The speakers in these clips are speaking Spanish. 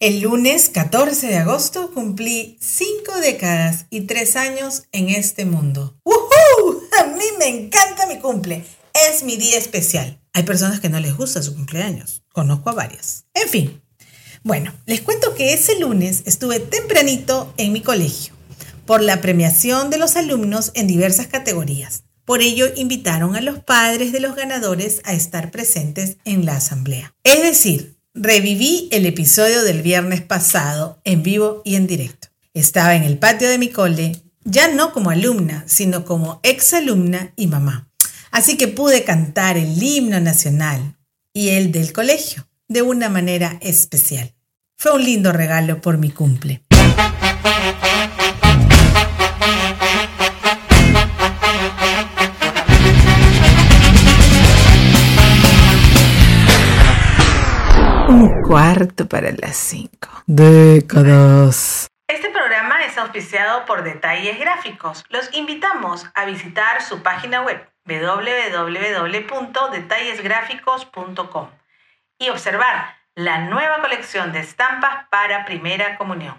El lunes 14 de agosto cumplí cinco décadas y tres años en este mundo. ¡Woohoo! A mí me encanta mi cumple. Es mi día especial. Hay personas que no les gusta su cumpleaños. Conozco a varias. En fin. Bueno, les cuento que ese lunes estuve tempranito en mi colegio por la premiación de los alumnos en diversas categorías. Por ello invitaron a los padres de los ganadores a estar presentes en la asamblea. Es decir, Reviví el episodio del viernes pasado en vivo y en directo. Estaba en el patio de mi cole, ya no como alumna, sino como exalumna y mamá. Así que pude cantar el himno nacional y el del colegio de una manera especial. Fue un lindo regalo por mi cumple. Cuarto para las cinco. Décadas. Este programa es auspiciado por Detalles Gráficos. Los invitamos a visitar su página web www.detallesgráficos.com y observar la nueva colección de estampas para primera comunión.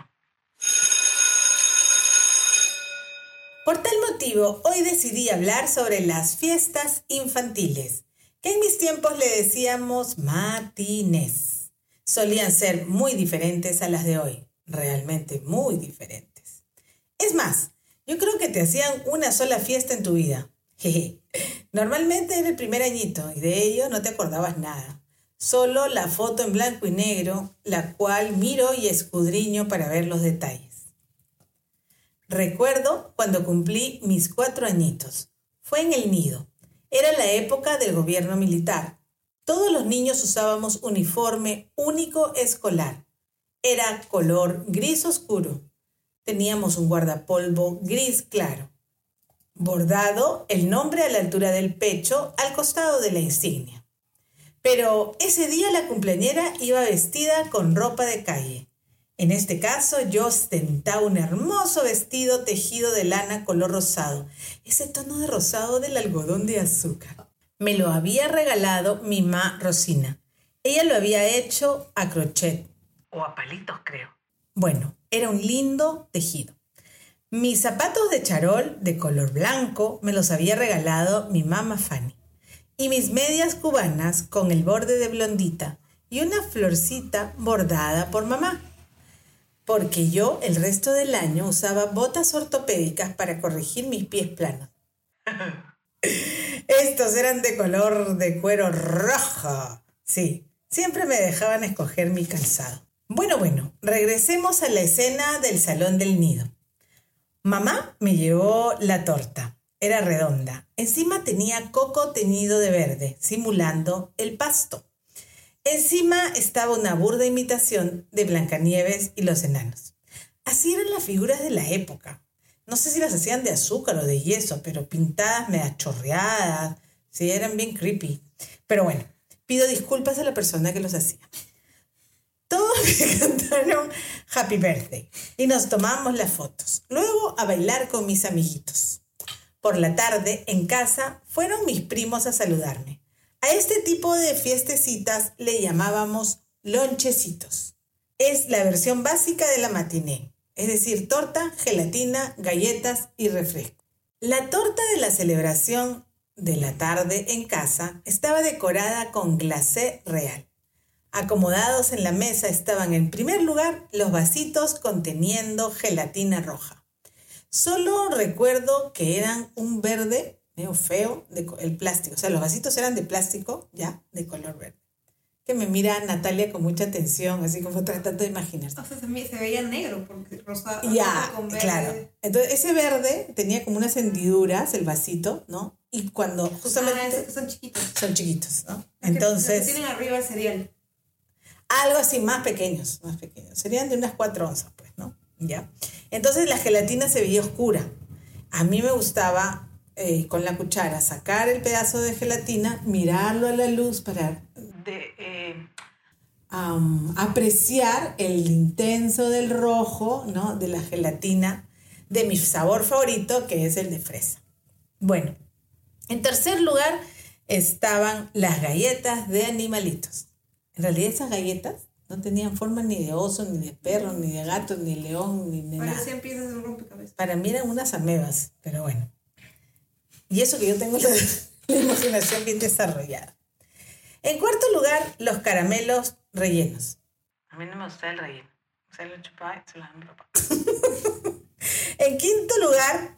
Por tal motivo, hoy decidí hablar sobre las fiestas infantiles, que en mis tiempos le decíamos matines solían ser muy diferentes a las de hoy, realmente muy diferentes. Es más, yo creo que te hacían una sola fiesta en tu vida. Normalmente era el primer añito y de ello no te acordabas nada. Solo la foto en blanco y negro, la cual miro y escudriño para ver los detalles. Recuerdo cuando cumplí mis cuatro añitos. Fue en el nido. Era la época del gobierno militar todos los niños usábamos uniforme único escolar. Era color gris oscuro. Teníamos un guardapolvo gris claro. Bordado el nombre a la altura del pecho al costado de la insignia. Pero ese día la cumpleañera iba vestida con ropa de calle. En este caso yo ostentaba un hermoso vestido tejido de lana color rosado, ese tono de rosado del algodón de azúcar. Me lo había regalado mi ma Rosina. Ella lo había hecho a crochet. O a palitos, creo. Bueno, era un lindo tejido. Mis zapatos de charol de color blanco me los había regalado mi mamá Fanny. Y mis medias cubanas con el borde de blondita y una florcita bordada por mamá. Porque yo el resto del año usaba botas ortopédicas para corregir mis pies planos. Estos eran de color de cuero rojo. Sí, siempre me dejaban escoger mi calzado. Bueno, bueno, regresemos a la escena del salón del nido. Mamá me llevó la torta. Era redonda. Encima tenía coco teñido de verde, simulando el pasto. Encima estaba una burda imitación de Blancanieves y los enanos. Así eran las figuras de la época no sé si las hacían de azúcar o de yeso, pero pintadas medio chorreadas, sí, eran bien creepy. Pero bueno, pido disculpas a la persona que los hacía. Todos me cantaron Happy Birthday y nos tomamos las fotos. Luego a bailar con mis amiguitos. Por la tarde, en casa, fueron mis primos a saludarme. A este tipo de fiestecitas le llamábamos lonchecitos. Es la versión básica de la matiné es decir, torta, gelatina, galletas y refresco. La torta de la celebración de la tarde en casa estaba decorada con glacé real. Acomodados en la mesa estaban en primer lugar los vasitos conteniendo gelatina roja. Solo recuerdo que eran un verde medio feo, el plástico, o sea, los vasitos eran de plástico ya de color verde que me mira Natalia con mucha atención, así como tratando de imaginar. O sea, se, veía negro porque rosado ya, con verde. Claro. Entonces, ese verde tenía como unas hendiduras, el vasito, ¿no? Y cuando justamente... Ah, esos que son chiquitos. Son chiquitos, ¿no? Entonces... que tienen arriba el cereal. Algo así, más pequeños, más pequeños. Serían de unas cuatro onzas, pues, ¿no? Ya. Entonces la gelatina se veía oscura. A mí me gustaba eh, con la cuchara sacar el pedazo de gelatina, mirarlo a la luz para de eh, apreciar el intenso del rojo, ¿no? De la gelatina, de mi sabor favorito, que es el de fresa. Bueno, en tercer lugar estaban las galletas de animalitos. En realidad esas galletas No tenían forma ni de oso, ni de perro, ni de gato, ni de león, ni de nada. Parecían piezas de un rompecabezas. Para mí eran unas amebas, pero bueno. Y eso que yo tengo la, la imaginación bien desarrollada. En cuarto lugar, los caramelos rellenos. A mí no me gusta el relleno. O sea, lo chupaba y se lo daba a mi papá. en quinto lugar,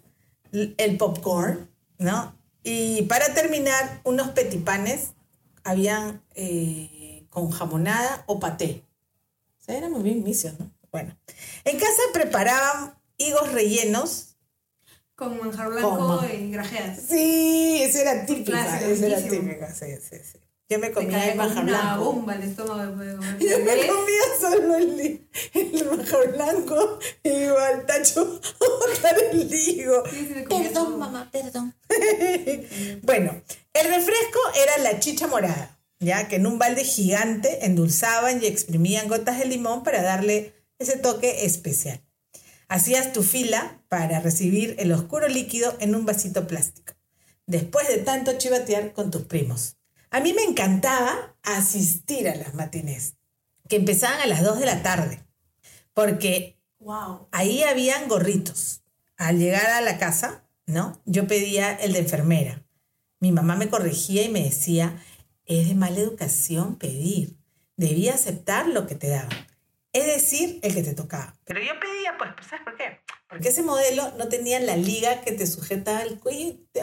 el popcorn, ¿no? Y para terminar, unos petipanes habían eh, con jamonada o paté. O sea, éramos bien misios, ¿no? Bueno, en casa preparaban higos rellenos. Con manjar blanco Con- y grajeas. Sí, eso era típica, eso era típica, sí, sí, sí. Yo me comía el manjar una blanco. bomba el estómago comer. Yo me comía solo el, el blanco y iba al tacho a el higo. Perdón, mamá, perdón. Bueno, el refresco era la chicha morada, ya que en un balde gigante endulzaban y exprimían gotas de limón para darle ese toque especial. Hacías tu fila para recibir el oscuro líquido en un vasito plástico, después de tanto chivatear con tus primos. A mí me encantaba asistir a las matinés, que empezaban a las 2 de la tarde, porque Wow. ahí habían gorritos. Al llegar a la casa, ¿no? Yo pedía el de enfermera. Mi mamá me corregía y me decía, es de mala educación pedir. Debía aceptar lo que te daban. Es decir, el que te tocaba. Pero yo pedía, pues, ¿sabes por qué? Porque ese modelo no tenía la liga que te sujetaba el cuello y te-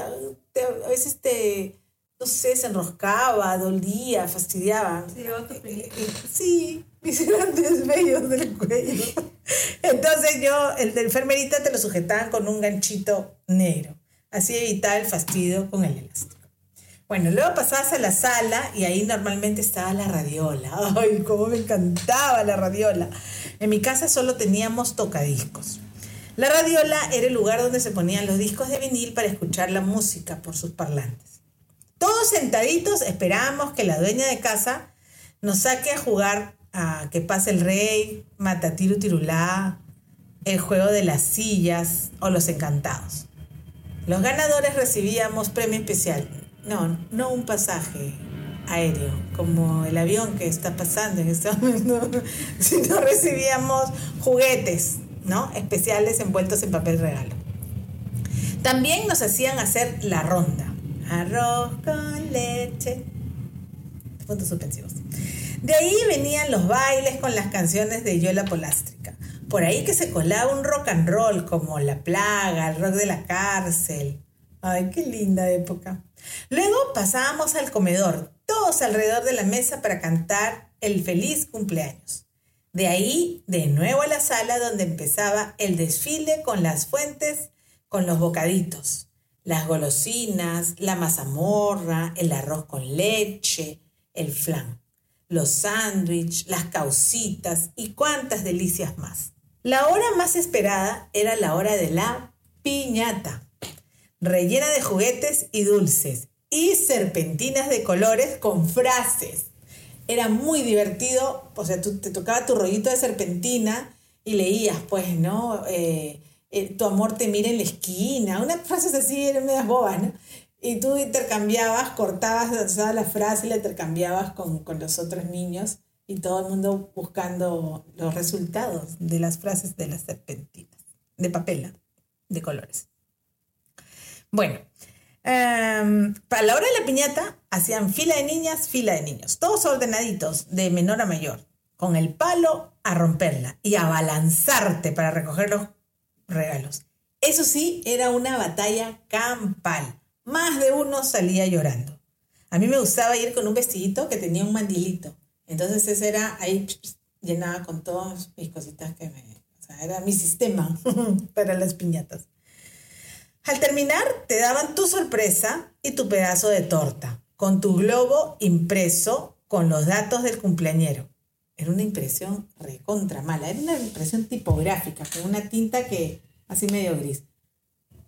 te- a veces te, no sé, se enroscaba, dolía, fastidiaba. Llevó tu película. Sí, mis grandes vellos del cuello. Entonces yo, el de enfermerita te lo sujetaban con un ganchito negro. Así evitaba el fastidio con el elástico. Bueno, luego pasabas a la sala y ahí normalmente estaba la radiola. Ay, cómo me encantaba la radiola. En mi casa solo teníamos tocadiscos. La radiola era el lugar donde se ponían los discos de vinil para escuchar la música por sus parlantes. Todos sentaditos esperábamos que la dueña de casa nos saque a jugar a que pase el rey, matatiru tirulá, el juego de las sillas o los encantados. Los ganadores recibíamos premio especial. No, no un pasaje aéreo, como el avión que está pasando en este momento, sino recibíamos juguetes, ¿no? Especiales envueltos en papel regalo. También nos hacían hacer la ronda. Arroz con leche. Puntos suspensivos. De ahí venían los bailes con las canciones de Yola Polástrica. Por ahí que se colaba un rock and roll como La Plaga, el rock de la cárcel. Ay, qué linda época. Luego pasábamos al comedor, todos alrededor de la mesa para cantar el feliz cumpleaños. De ahí, de nuevo a la sala donde empezaba el desfile con las fuentes, con los bocaditos, las golosinas, la mazamorra, el arroz con leche, el flan, los sándwiches, las causitas y cuantas delicias más. La hora más esperada era la hora de la piñata, rellena de juguetes y dulces y serpentinas de colores con frases. Era muy divertido, o sea, tú te tocaba tu rollito de serpentina y leías, pues, ¿no? Eh, eh, tu amor te mira en la esquina, unas frases así eran medias bobas, ¿no? Y tú intercambiabas, cortabas usabas la frase y la intercambiabas con, con los otros niños y todo el mundo buscando los resultados de las frases de las serpentinas, de papel, de colores. Bueno, em, para la hora de la piñata hacían fila de niñas, fila de niños, todos ordenaditos, de menor a mayor, con el palo a romperla y a balanzarte para recoger los regalos. Eso sí, era una batalla campal. Más de uno salía llorando. A mí me gustaba ir con un vestidito que tenía un mandilito. Entonces ese era ahí llenaba con todas mis cositas que me... O sea, era mi sistema para las piñatas. Al terminar, te daban tu sorpresa y tu pedazo de torta, con tu globo impreso con los datos del cumpleañero. Era una impresión recontra mala, era una impresión tipográfica, con una tinta que así medio gris.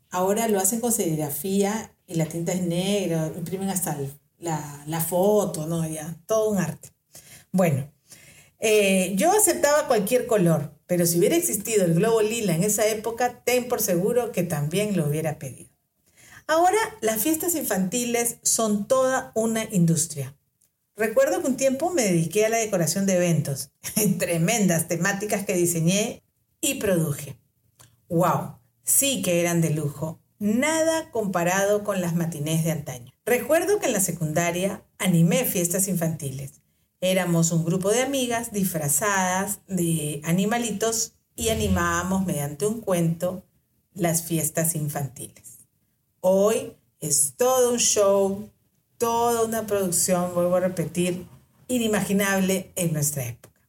Ahora lo hacen con serigrafía y la tinta es negra, imprimen hasta la, la foto, ¿no? Ya, todo un arte. Bueno, eh, yo aceptaba cualquier color, pero si hubiera existido el globo lila en esa época, ten por seguro que también lo hubiera pedido. Ahora, las fiestas infantiles son toda una industria. Recuerdo que un tiempo me dediqué a la decoración de eventos, tremendas temáticas que diseñé y produje. ¡Wow! Sí que eran de lujo, nada comparado con las matinés de antaño. Recuerdo que en la secundaria animé fiestas infantiles. Éramos un grupo de amigas disfrazadas de animalitos y animábamos mediante un cuento las fiestas infantiles. Hoy es todo un show, toda una producción, vuelvo a repetir, inimaginable en nuestra época.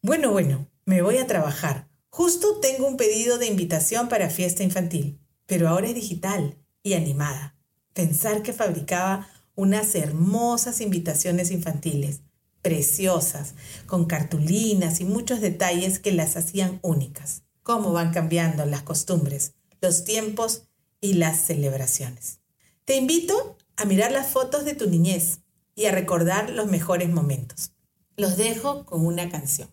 Bueno, bueno, me voy a trabajar. Justo tengo un pedido de invitación para fiesta infantil, pero ahora es digital y animada. Pensar que fabricaba unas hermosas invitaciones infantiles, preciosas, con cartulinas y muchos detalles que las hacían únicas. Cómo van cambiando las costumbres, los tiempos y las celebraciones. Te invito a mirar las fotos de tu niñez y a recordar los mejores momentos. Los dejo con una canción.